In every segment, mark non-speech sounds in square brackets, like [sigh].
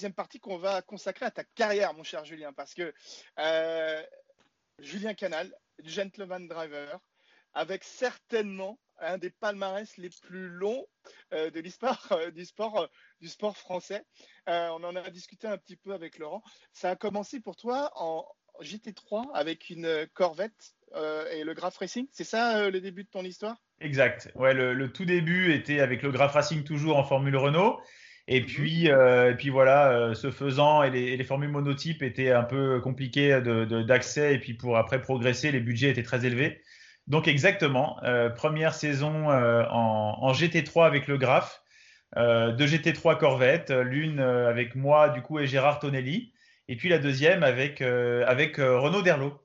deuxième partie qu'on va consacrer à ta carrière, mon cher Julien, parce que Julien Canal, gentleman driver, avec certainement un des palmarès les plus longs euh, de l'histoire euh, du sport euh, du sport français. on en a discuté un petit peu avec Laurent. Ça a commencé pour toi en GT3 avec une Corvette et le Graph Racing. C'est ça le début de ton histoire? Exact. Ouais, le, tout début était avec le Graph Racing toujours en Formule Renault. Et mhm. puis, et puis voilà, ce faisant, et les, formules monotypes étaient un peu compliquées d'accès. et puis pour après progresser, les budgets étaient très élevés. Donc exactement, euh, première saison euh, en, GT3 avec le Graph, euh, deux GT3 Corvette, l'une avec moi du coup et Gérard Tonelli, et puis la deuxième avec avec Renaud Derlot,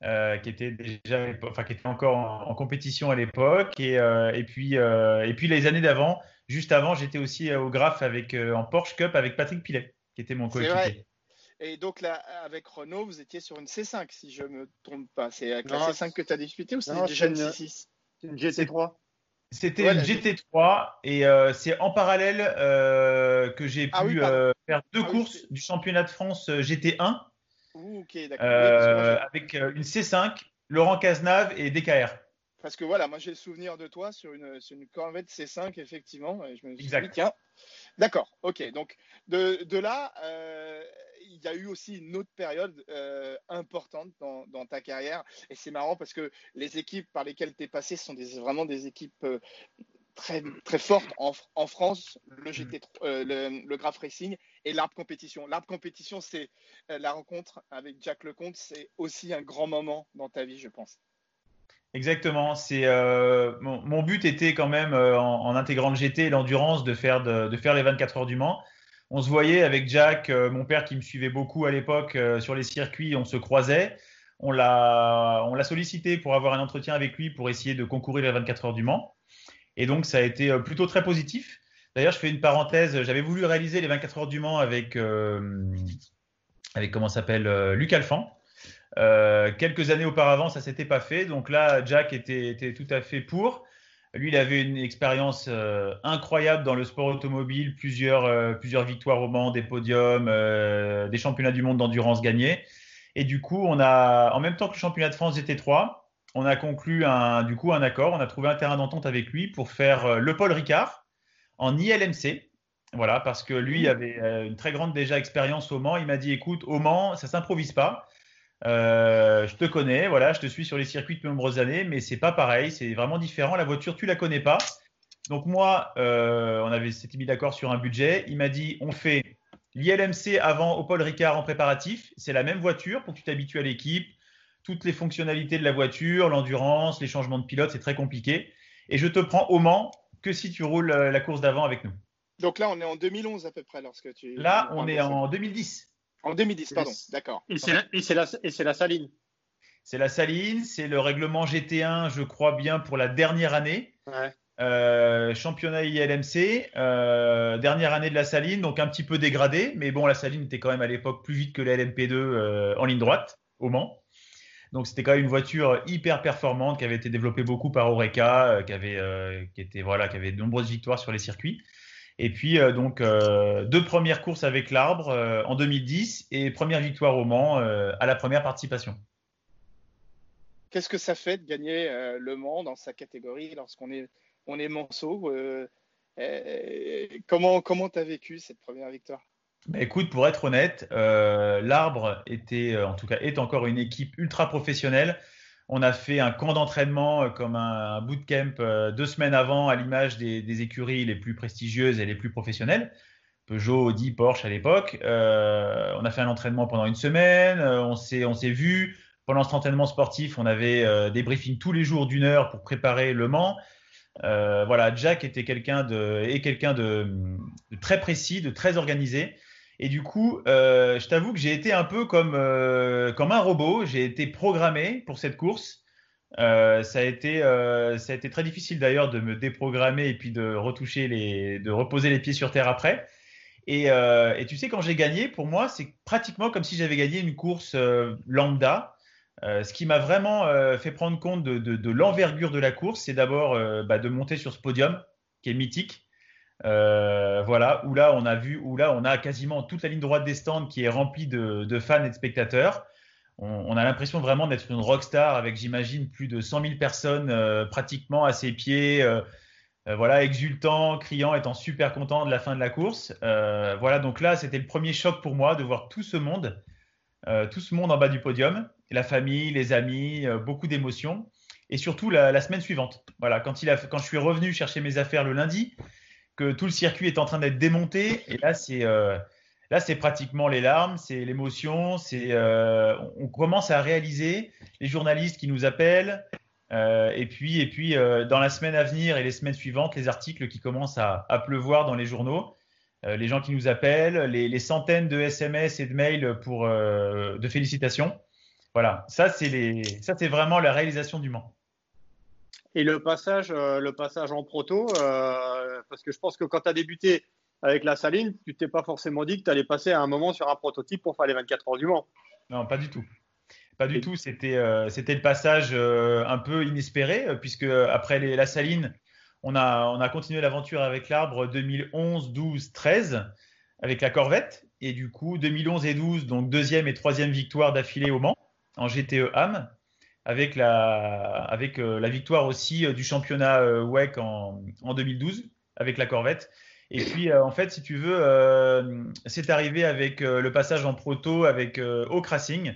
qui était déjà, enfin qui était encore en, compétition à l'époque, et, et puis et puis les années d'avant, juste avant, j'étais aussi au Graph avec en Porsche Cup avec Patrick Pilet, qui était mon coéquipier. Et donc là, avec Renault, vous étiez sur une C5, si je ne me trompe pas. C'est avec la C5 que tu as discuté ou c'est déjà une C6 une GT3 C'était une GT3 et euh, c'est en parallèle euh, que j'ai ah pu euh, faire deux ah courses du championnat de France GT1 avec une C5, Laurent Cazenave et DKR. Parce que voilà, moi j'ai le souvenir de toi sur une, sur une Corvette C5, effectivement. Et je me suis exact. Dit, tiens, d'accord, ok. Donc de, de là, il y a eu aussi une autre période euh, importante dans, ta carrière. Et c'est marrant parce que les équipes par lesquelles tu es passé sont des, vraiment des équipes euh, très, très fortes en, France. Le, mm. GT, euh, le, le Graph Racing et l'Arbre Compétition. L'Arbre Compétition, c'est la rencontre avec Jack Lecomte. C'est aussi un grand moment dans ta vie, je pense. Exactement. C'est mon, but était quand même en, intégrant le GT et l'endurance de faire de, de, faire les 24 heures du Mans on se voyait avec Jack, euh, mon père qui me suivait beaucoup à l'époque euh, sur les circuits, on se croisait. On l'a, sollicité pour avoir un entretien avec lui pour essayer de concourir les 24 heures du Mans. Et donc, ça a été euh, plutôt très positif. D'ailleurs, je fais une parenthèse. J'avais voulu réaliser les 24 heures du Mans avec, avec comment s'appelle, Luc Alphand. Quelques années auparavant, ça s'était pas fait. Donc là, Jack était tout à fait pour. Lui, il avait une expérience euh, incroyable dans le sport automobile, plusieurs, euh, plusieurs victoires au Mans, des podiums, euh, des championnats du monde d'endurance gagnés. Et du coup, on a, en même temps que le championnat de France GT3, on a conclu un, du coup un accord. On a trouvé un terrain d'entente avec lui pour faire le Paul Ricard en ILMC. Voilà, parce que lui avait une très grande déjà expérience au Mans. Il m'a dit, écoute, au Mans, ça s'improvise pas. Euh, je te connais, voilà, je te suis sur les circuits depuis de nombreuses années, mais c'est pas pareil, c'est vraiment différent. La voiture, tu la connais pas. Donc moi, euh, on avait s'était mis d'accord sur un budget. Il m'a dit, on fait l'ILMC avant au Paul Ricard en préparatif. C'est la même voiture pour que tu t'habitues à l'équipe, toutes les fonctionnalités de la voiture, l'endurance, les changements de pilote, c'est très compliqué. Et je te prends au Mans que si tu roules la course d'avant avec nous. Donc là, on est en 2011 à peu près lorsque tu. Là, on est en 2010. En 2010, pardon, d'accord. Et c'est la, la, saline. C'est la saline, c'est le règlement GT1, je crois bien, pour la dernière année. Euh, championnat ILMC, euh, dernière année de la saline, donc un petit peu dégradé, mais bon, la saline était quand même à l'époque plus vite que la LMP2 euh, en ligne droite, au Mans. Donc c'était quand même une voiture hyper performante qui avait été développée beaucoup par Oreca, qui avait, qui était voilà, qui avait de nombreuses victoires sur les circuits. Et puis euh, donc euh, deux premières courses avec l'arbre euh, en 2010 et première victoire au Mans à la première participation. Qu'est-ce que ça fait de gagner le Mans dans sa catégorie lorsqu'on est on est Manceau Comment comment t'as vécu cette première victoire? Bah, écoute, pour être honnête, l'arbre était, en tout cas, est encore une équipe ultra professionnelle. On a fait un camp d'entraînement euh, comme un, bootcamp euh, deux semaines avant à l'image des, écuries les plus prestigieuses et les plus professionnelles. Peugeot, Audi, Porsche à l'époque. Euh, on a fait un entraînement pendant une semaine. on s'est vu pendant cet entraînement sportif. On avait des briefings tous les jours d'une heure pour préparer le Mans. voilà, Jack était quelqu'un de est quelqu'un de, très précis, de très organisé. Et du coup, euh, je t'avoue que j'ai été un peu comme, euh, comme un robot. J'ai été programmé pour cette course. Euh, ça, a été, ça a été très difficile d'ailleurs de me déprogrammer et puis de retoucher les, de reposer les pieds sur terre après. Et, tu sais, quand j'ai gagné, pour moi, c'est pratiquement comme si j'avais gagné une course lambda. ce qui m'a vraiment fait prendre compte de, de, de l'envergure de la course, c'est d'abord bah, de monter sur ce podium qui est mythique. Voilà, où là on a vu, où là on a quasiment toute la ligne droite des stands qui est remplie de, fans et de spectateurs. On, a l'impression vraiment d'être une rockstar avec, j'imagine, plus de 100 000 personnes pratiquement à ses pieds, voilà, exultant, criant, étant super content de la fin de la course. voilà, donc là c'était le premier choc pour moi de voir tout ce monde, tout ce monde en bas du podium, la famille, les amis, beaucoup d'émotions et surtout la, semaine suivante. Voilà, quand, il a, quand je suis revenu chercher mes affaires le lundi, que tout le circuit est en train d'être démonté, et là c'est euh, là c'est pratiquement les larmes, c'est l'émotion, c'est euh, on commence à réaliser les journalistes qui nous appellent, euh, et puis et puis dans la semaine à venir et les semaines suivantes, les articles qui commencent à, pleuvoir dans les journaux. les gens qui nous appellent, les, les, centaines de SMS et de mails pour de félicitations. Voilà, ça c'est ça c'est vraiment la réalisation du Mans. Et le passage, euh, le passage en proto, euh, parce que je pense que quand tu as débuté avec la saline, tu t'es pas forcément dit que tu allais passer à un moment sur un prototype pour faire les 24 heures du Mans. Non, pas du tout. Pas du tout. C'était euh, c'était le passage un peu inespéré, puisque après les, la saline, on a, on a continué l'aventure avec l'arbre 2011, 12, 13 avec la Corvette. Et du coup, 2011 et 12, donc deuxième et troisième victoire d'affilée au Mans en GTE AM avec la, avec, euh, la victoire aussi euh, du championnat euh, WEC en, en, 2012 avec la Corvette. Et puis, en fait, si tu veux, c'est arrivé avec le passage en proto avec Oak Racing.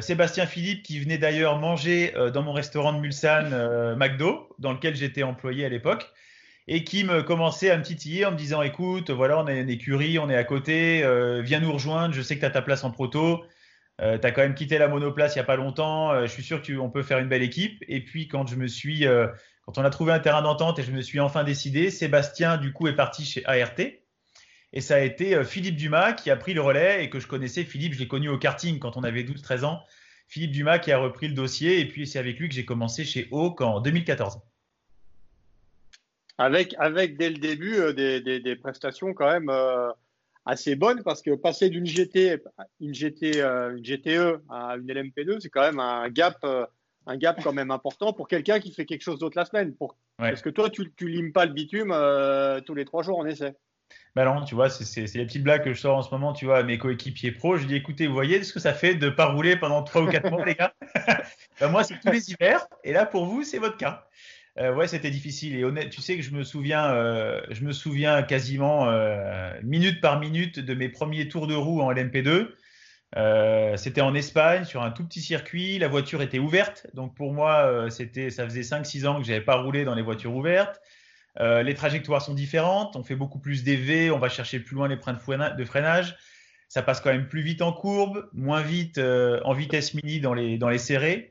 Sébastien Philippe, qui venait d'ailleurs manger dans mon restaurant de Mulsanne, McDo, dans lequel j'étais employé à l'époque, et qui me commençait à me titiller en me disant Écoute, voilà, on a une écurie, on est à côté, viens nous rejoindre, je sais que tu as ta place en proto. Euh, tu as quand même quitté la monoplace il n'y a pas longtemps. Euh, je suis sûr qu'on peut faire une belle équipe. Et puis, quand je me suis, euh, quand on a trouvé un terrain d'entente et je me suis enfin décidé, Sébastien, du coup, est parti chez ART. Et ça a été Philippe Dumas qui a pris le relais et que je connaissais. Philippe, je l'ai connu au karting quand on avait 12-13 ans. Philippe Dumas qui a repris le dossier. Et puis, c'est avec lui que j'ai commencé chez Hawk en 2014. Avec, avec dès le début des, prestations quand même assez bonne parce que passer d'une GT, une, GT, euh, une GTE à une LMP2, c'est quand même un gap, euh, un gap quand même important pour quelqu'un qui fait quelque chose d'autre la semaine. Pour... Parce que toi, tu, tu limes pas le bitume euh, tous les trois jours en essai. Bah non, tu vois, c'est les petites blagues que je sors en ce moment, tu vois, à mes coéquipiers pro. Je dis, écoutez, vous voyez ce que ça fait de pas rouler pendant trois ou quatre mois, les gars? [laughs] Bah, Moi, c'est tous les hivers, et là, pour vous, c'est votre cas. Euh, ouais, c'était difficile. Et honnête, tu sais que je me souviens, euh, je me souviens quasiment euh, minute par minute de mes premiers tours de roue en LMP2. c'était en Espagne sur un tout petit circuit. La voiture était ouverte, donc pour moi, c'était, ça faisait 5-6 ans que j'avais pas roulé dans les voitures ouvertes. les trajectoires sont différentes. On fait beaucoup plus d'EV. On va chercher plus loin les freins de freinage. Ça passe quand même plus vite en courbe, moins vite en vitesse mini dans les dans les serrés.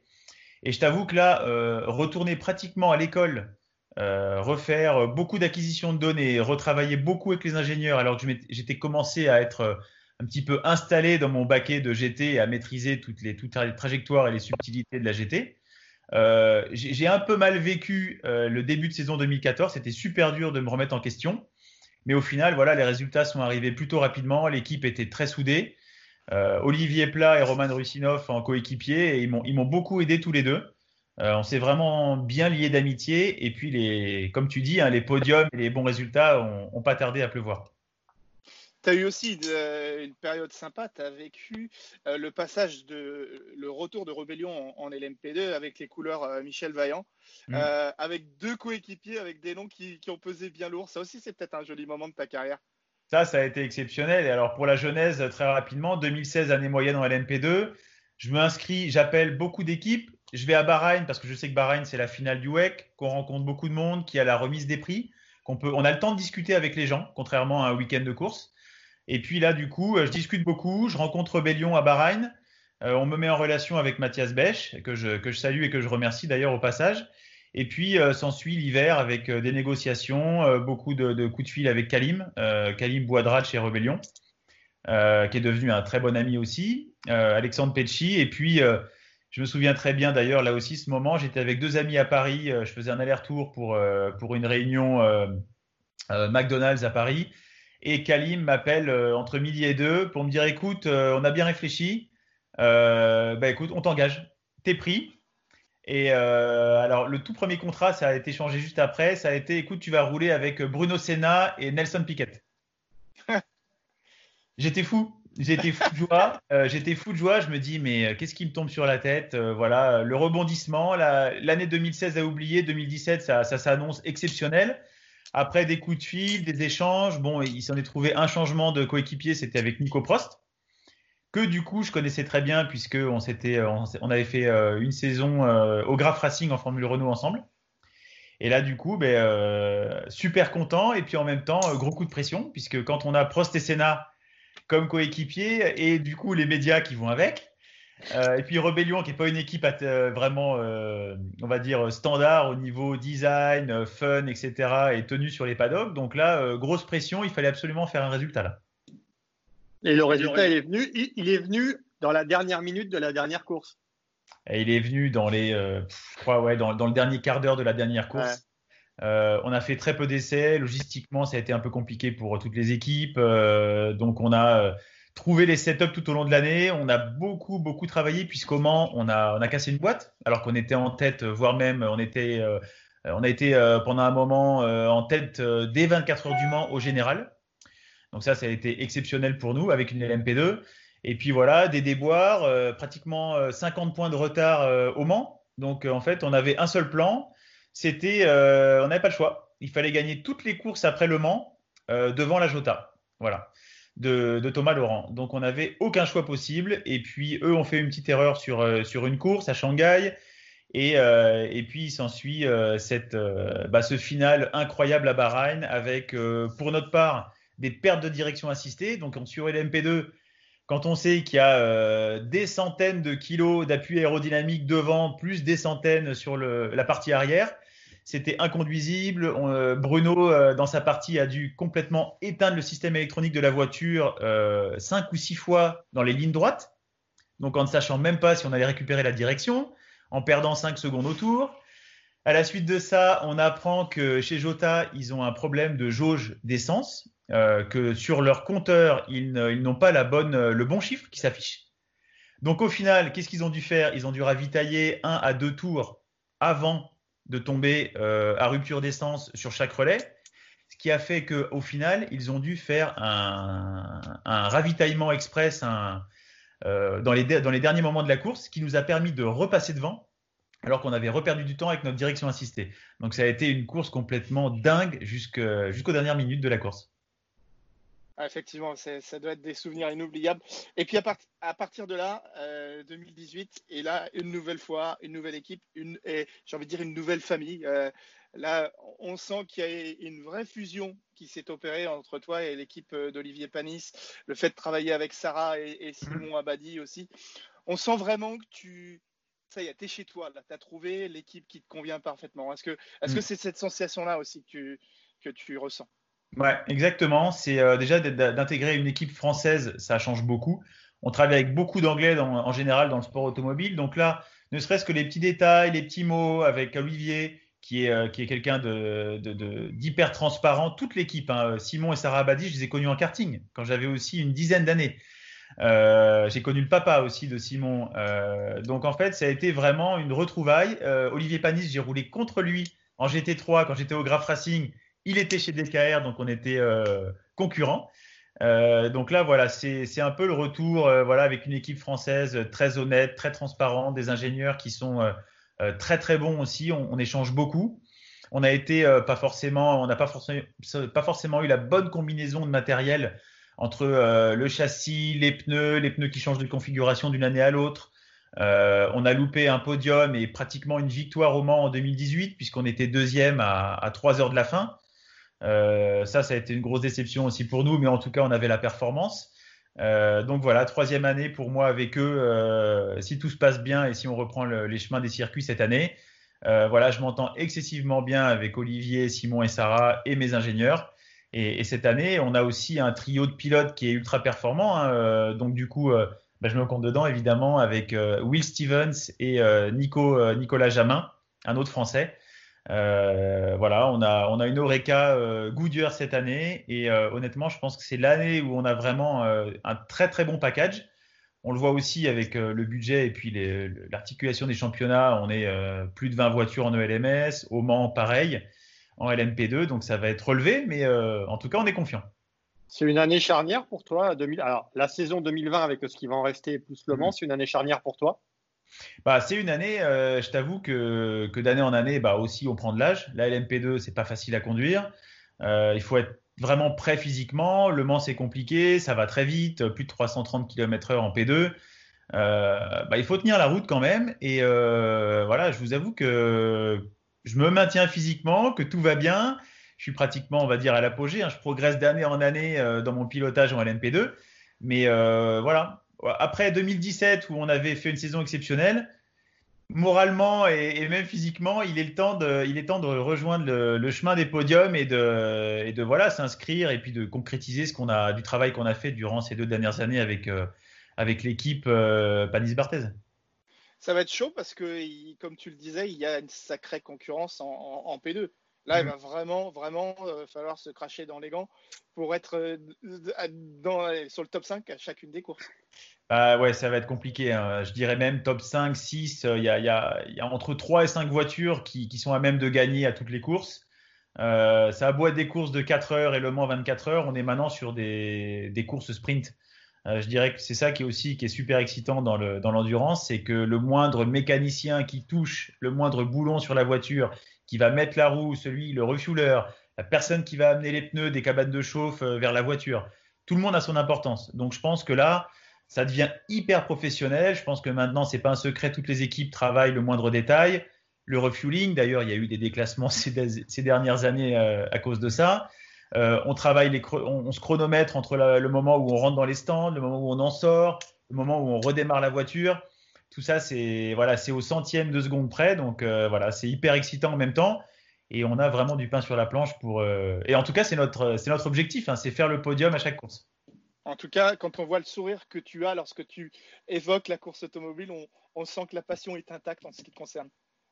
Et je t'avoue que là, euh, retourner pratiquement à l'école, euh, refaire beaucoup d'acquisitions de données, retravailler beaucoup avec les ingénieurs, alors que j'étais commencé à être euh, un petit peu installé dans mon baquet de GT et à maîtriser toutes les, trajectoires et les subtilités de la GT. J'ai un peu mal vécu le début de saison 2014. C'était super dur de me remettre en question. Mais au final, voilà, les résultats sont arrivés plutôt rapidement. L'équipe était très soudée. Euh, Olivier Plat et Roman Russinov en coéquipier. Et ils m'ont beaucoup aidé tous les deux. Euh, on s'est vraiment bien liés d'amitié. Et puis, les, comme tu dis, hein, les podiums et les bons résultats n'ont pas tardé à pleuvoir. Tu as eu aussi une, période sympa, tu as vécu euh, le passage de le retour de Rebellion en, LMP2 avec les couleurs Michel Vaillant, mm. avec deux coéquipiers, avec des noms qui, qui, ont pesé bien lourd. Ça aussi, c'est peut-être un joli moment de ta carrière. Ça, ça a été exceptionnel. Et alors, pour la genèse, très rapidement, 2016, année moyenne en LMP2, je me inscris, j'appelle beaucoup d'équipes. Je vais à Bahreïn parce que je sais que Bahreïn, c'est la finale du WEC, qu'on rencontre beaucoup de monde, qui a la remise des prix, qu'on peut, on a le temps de discuter avec les gens, contrairement à un week-end de course. Et puis là, du coup, je discute beaucoup, je rencontre Rebellion à Bahreïn. Euh, on me met en relation avec Mathias Bech, que je, que je salue et que je remercie d'ailleurs au passage. Et puis euh, s'ensuit l'hiver avec euh, des négociations, euh, beaucoup de, coups de fil avec Kalim, Kalim Bouadrad chez Rebellion, qui est devenu un très bon ami aussi, Alexandre Pecci. Et puis, je me souviens très bien d'ailleurs, là aussi, ce moment, j'étais avec deux amis à Paris, je faisais un aller-retour pour, pour une réunion McDonald's à Paris. Et Kalim m'appelle entre midi et deux pour me dire écoute, on a bien réfléchi, bah écoute, on t'engage, t'es pris, Et alors, le tout premier contrat, ça a été changé juste après. Ça a été, écoute, tu vas rouler avec Bruno Senna et Nelson Piquet. [laughs] J'étais fou. J'étais fou de joie. J'étais fou de joie. Je me dis, mais qu'est-ce qui me tombe sur la tête? Voilà, le rebondissement. L'année 2016 à oublier, 2017, ça, ça s'annonce exceptionnel. Après des coups de fil, des échanges, bon, il s'en est trouvé un changement de coéquipier, c'était avec Nico Prost, que du coup je connaissais très bien puisque on s'était, on avait fait euh, une saison euh, au Graf Racing en Formule Renault ensemble. Et là, du coup, ben, euh, super content et puis en même temps gros coup de pression puisque quand on a Prost et Senna comme coéquipiers et du coup les médias qui vont avec, euh, et puis Rebellion, qui n'est pas une équipe euh, vraiment, euh, on va dire, standard au niveau design, fun, etc., et tenue sur les paddocks. Donc là, grosse pression, il fallait absolument faire un résultat là. Et le résultat, il est venu, il, est venu dans la dernière minute de la dernière course. Et il est venu dans les, je crois, ouais, dans, dans, le dernier quart d'heure de la dernière course. on a fait très peu d'essais. Logistiquement, ça a été un peu compliqué pour toutes les équipes. donc, on a trouver les setups tout au long de l'année. On a beaucoup, beaucoup travaillé puisqu'au Mans, on a, on a cassé une boîte alors qu'on était en tête, voire même on était, euh, on a été euh, pendant un moment euh, en tête des 24 heures du Mans au général. Donc ça, ça a été exceptionnel pour nous avec une LMP2. Et puis voilà, des déboires, pratiquement 50 points de retard au Mans. Donc en fait, on avait un seul plan. C'était, on n'avait pas le choix. Il fallait gagner toutes les courses après le Mans devant la Jota. Voilà de, Thomas Laurent. Donc on n'avait aucun choix possible. Et puis eux ont fait une petite erreur sur, euh, sur une course à Shanghai. Et, euh, et puis il s'ensuit euh, cette, bah, ce final incroyable à Bahreïn avec pour notre part des pertes de direction assistées. Donc sur LMP2, quand on sait qu'il y a des centaines de kilos d'appui aérodynamique devant, plus des centaines sur la partie arrière, c'était inconduisible. Euh, Bruno, euh, dans sa partie, a dû complètement éteindre le système électronique de la voiture euh, cinq ou six fois dans les lignes droites. Donc en ne sachant même pas si on allait récupérer la direction, en perdant cinq secondes au tour. À la suite de ça, on apprend que chez Jota, ils ont un problème de jauge d'essence, que sur leur compteur, ils n'ont pas la bonne, le bon chiffre qui s'affiche. Donc au final, qu'est-ce qu'ils ont dû faire? Ils ont dû ravitailler un à deux tours avant de tomber euh, à rupture d'essence sur chaque relais, ce qui a fait qu'au final, ils ont dû faire un, ravitaillement express euh, dans, les, dans les derniers moments de la course, ce qui nous a permis de repasser devant alors qu'on avait reperdu du temps avec notre direction assistée. Donc ça a été une course complètement dingue jusqu'aux dernières minutes de la course. Ah, effectivement, ça doit être des souvenirs inoubliables. Et puis à, partir de là, 2018, euh, et là, une nouvelle fois, une nouvelle équipe, une, et j'ai envie de dire une nouvelle famille. Euh, là, on sent qu'il y a une vraie fusion qui s'est opérée entre toi et l'équipe euh, d'Olivier Panis. Le fait de travailler avec Sarah et, Simon Abadi aussi. On sent vraiment que tu, ça y est, tu es chez toi. Tu as trouvé l'équipe qui te convient parfaitement. Est-ce que est-ce que mm. c'est cette sensation-là aussi que tu, que tu ressens? Ouais, exactement. C'est euh, déjà d'intégrer une équipe française, ça change beaucoup. On travaille avec beaucoup d'anglais en général dans le sport automobile. Donc là, ne serait-ce que les petits détails, les petits mots avec Olivier, qui est, euh, est quelqu'un d'hyper transparent. Toute l'équipe, hein, Simon et Sarah Abadi, je les ai connus en karting quand j'avais aussi une dizaine d'années. Euh, j'ai connu le papa aussi de Simon. donc en fait, ça a été vraiment une retrouvaille. Olivier Panis, j'ai roulé contre lui en GT3 quand j'étais au Graph Racing il était chez DKR, donc on était euh, concurrents. Euh, donc là, voilà, c'est un peu le retour, euh, voilà, avec une équipe française très honnête, très transparente, des ingénieurs qui sont très très bons aussi. On, échange beaucoup. On a été pas forcément, on n'a pas forcément, pas forcément eu la bonne combinaison de matériel entre le châssis, les pneus, les pneus qui changent de configuration d'une année à l'autre. on a loupé un podium et pratiquement une victoire au Mans en 2018 puisqu'on était deuxième à, à 3 heures de la fin. Euh, ça, ça a été une grosse déception aussi pour nous, mais en tout cas, on avait la performance. Euh, donc voilà, troisième année pour moi avec eux. Euh, si tout se passe bien et si on reprend les chemins des circuits cette année, voilà, je m'entends excessivement bien avec Olivier, Simon et Sarah et mes ingénieurs. Et, cette année, on a aussi un trio de pilotes qui est ultra performant. Hein. donc du coup, bah, je me compte dedans évidemment avec Will Stevens et Nico, Nicolas Jamin, un autre Français. Euh, voilà, on a, on a une Oreca euh, Goodyear cette année et euh, honnêtement, je pense que c'est l'année où on a vraiment un très très bon package. On le voit aussi avec le budget et puis l'articulation des championnats. On est plus de 20 voitures en ELMS. Au Mans, pareil, en LMP2. Donc ça va être relevé, mais en tout cas, on est confiant. C'est une année charnière pour toi. 2000... Alors, la saison 2020 avec ce qui va en rester plus Le Mans, mm. c'est une année charnière pour toi? Bah, c'est une année, euh, je t'avoue que, que d'année en année, bah, aussi on prend de l'âge. La LMP2, c'est pas facile à conduire. Euh, il faut être vraiment prêt physiquement. Le Mans, c'est compliqué, ça va très vite, plus de 330 km/h en P2. Euh, bah, il faut tenir la route quand même. Et voilà, je vous avoue que je me maintiens physiquement, que tout va bien je suis pratiquement, on va dire, à l'apogée. Hein. Je progresse d'année en année dans mon pilotage en LMP2. Mais voilà, après 2017 où on avait fait une saison exceptionnelle, moralement et, même physiquement, il est le temps de, il est temps de rejoindre le, chemin des podiums et de, et de voilà s'inscrire et puis de concrétiser ce qu'on a du travail qu'on a fait durant ces deux dernières années avec euh, avec l'équipe Panis Barthez. Ça va être chaud parce que, comme tu le disais, il y a une sacrée concurrence en P2. Là, il mm. va vraiment, vraiment euh, falloir se cracher dans les gants pour être euh, dans, sur le top 5 à chacune des courses. Ah ouais, ça va être compliqué. Hein. Je dirais même top 5, 6. Euh, il y, a, y, a, y, a, entre 3 et 5 voitures qui, qui, sont à même de gagner à toutes les courses. ça a beau être des courses de 4 heures et le moins 24 heures, on est maintenant sur des, des courses sprint. je dirais que c'est ça qui est aussi qui est super excitant dans l'endurance, c'est que le moindre mécanicien qui touche le moindre boulon sur la voiture qui va mettre la roue, celui, le refueler, la personne qui va amener les pneus des cabanes de chauffe euh, vers la voiture. Tout le monde a son importance. Donc je pense que là, ça devient hyper professionnel. Je pense que maintenant, c'est pas un secret, toutes les équipes travaillent le moindre détail. Le refueling, d'ailleurs, il y a eu des déclassements [laughs] ces, dernières années euh, à cause de ça. Euh, on travaille, les, on, se chronomètre entre le moment où on rentre dans les stands, le moment où on en sort, le moment où on redémarre la voiture tout ça, c'est voilà, c'est au centième de seconde près. Donc euh, voilà, c'est hyper excitant en même temps. Et on a vraiment du pain sur la planche pour. Euh, et en tout cas, c'est notre, c'est notre objectif, hein, c'est faire le podium à chaque course. En tout cas, quand on voit le sourire que tu as lorsque tu évoques la course automobile, on, sent que la passion est intacte en ce qui te concerne.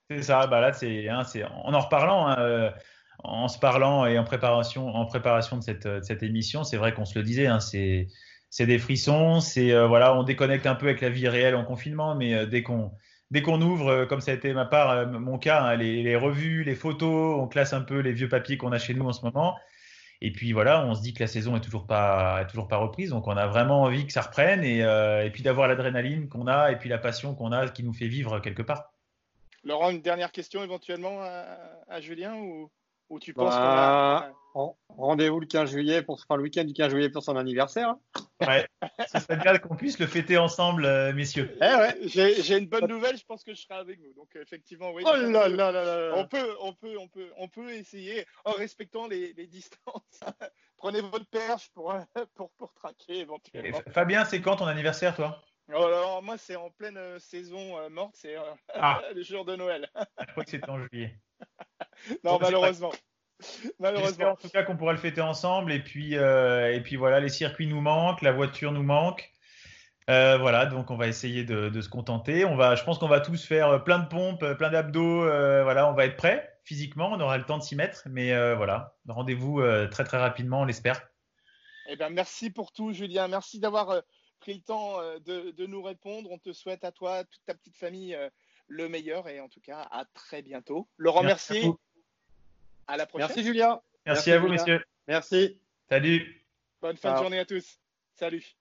C'est ça. Bah là, c'est, hein, en en reparlant. Hein, euh, en se parlant et en préparation, en préparation de cette, de cette émission, c'est vrai qu'on se le disait, hein, c'est, c'est des frissons, c'est euh, voilà, on déconnecte un peu avec la vie réelle en confinement, mais euh, dès qu'on dès qu'on ouvre, euh, comme ça a été ma part, mon cas, hein, les, revues, les photos, on classe un peu les vieux papiers qu'on a chez nous en ce moment. Et puis voilà, on se dit que la saison est toujours pas toujours pas reprise, donc on a vraiment envie que ça reprenne et, et puis d'avoir l'adrénaline qu'on a et puis la passion qu'on a qui nous fait vivre quelque part. Laurent, une dernière question éventuellement à, à Julien ou? Ou tu penses bah, Rendez-vous le 15 juillet pour enfin, le week-end du 15 juillet pour son anniversaire. Ouais, ce serait bien qu'on puisse le fêter ensemble, euh, messieurs. Eh ouais, j'ai une bonne nouvelle, je pense que je serai avec vous. Donc effectivement, oui. Oh là là là là. On peut, on peut, on peut, on peut essayer en respectant les, les distances. [laughs] Prenez votre perche pour, [laughs] pour, pour traquer éventuellement. Fabien, c'est quand ton anniversaire, toi? Oh, alors, moi, c'est en pleine euh, saison euh, morte, c'est ah. [laughs] le jour de Noël. je crois que c'était en juillet. [laughs] non, malheureusement. [laughs] Malheureusement. En tout cas, qu'on pourra le fêter ensemble. Et puis, euh, et puis voilà, les circuits nous manquent, la voiture nous manque. Euh, voilà, donc on va essayer de, se contenter. On va, je pense qu'on va tous faire plein de pompes, plein d'abdos. Euh, voilà, on va être prêt physiquement. On aura le temps de s'y mettre. Mais voilà, rendez-vous très très rapidement, on l'espère. Eh ben, merci pour tout, Julien. Merci d'avoir pris le temps de, de, nous répondre. On te souhaite à toi, toute ta petite famille le meilleur et en tout cas à très bientôt. Le remercier. À, la prochaine. Merci Julien. Merci, à vous, messieurs. Merci. Salut. Bonne fin de journée à tous. Salut.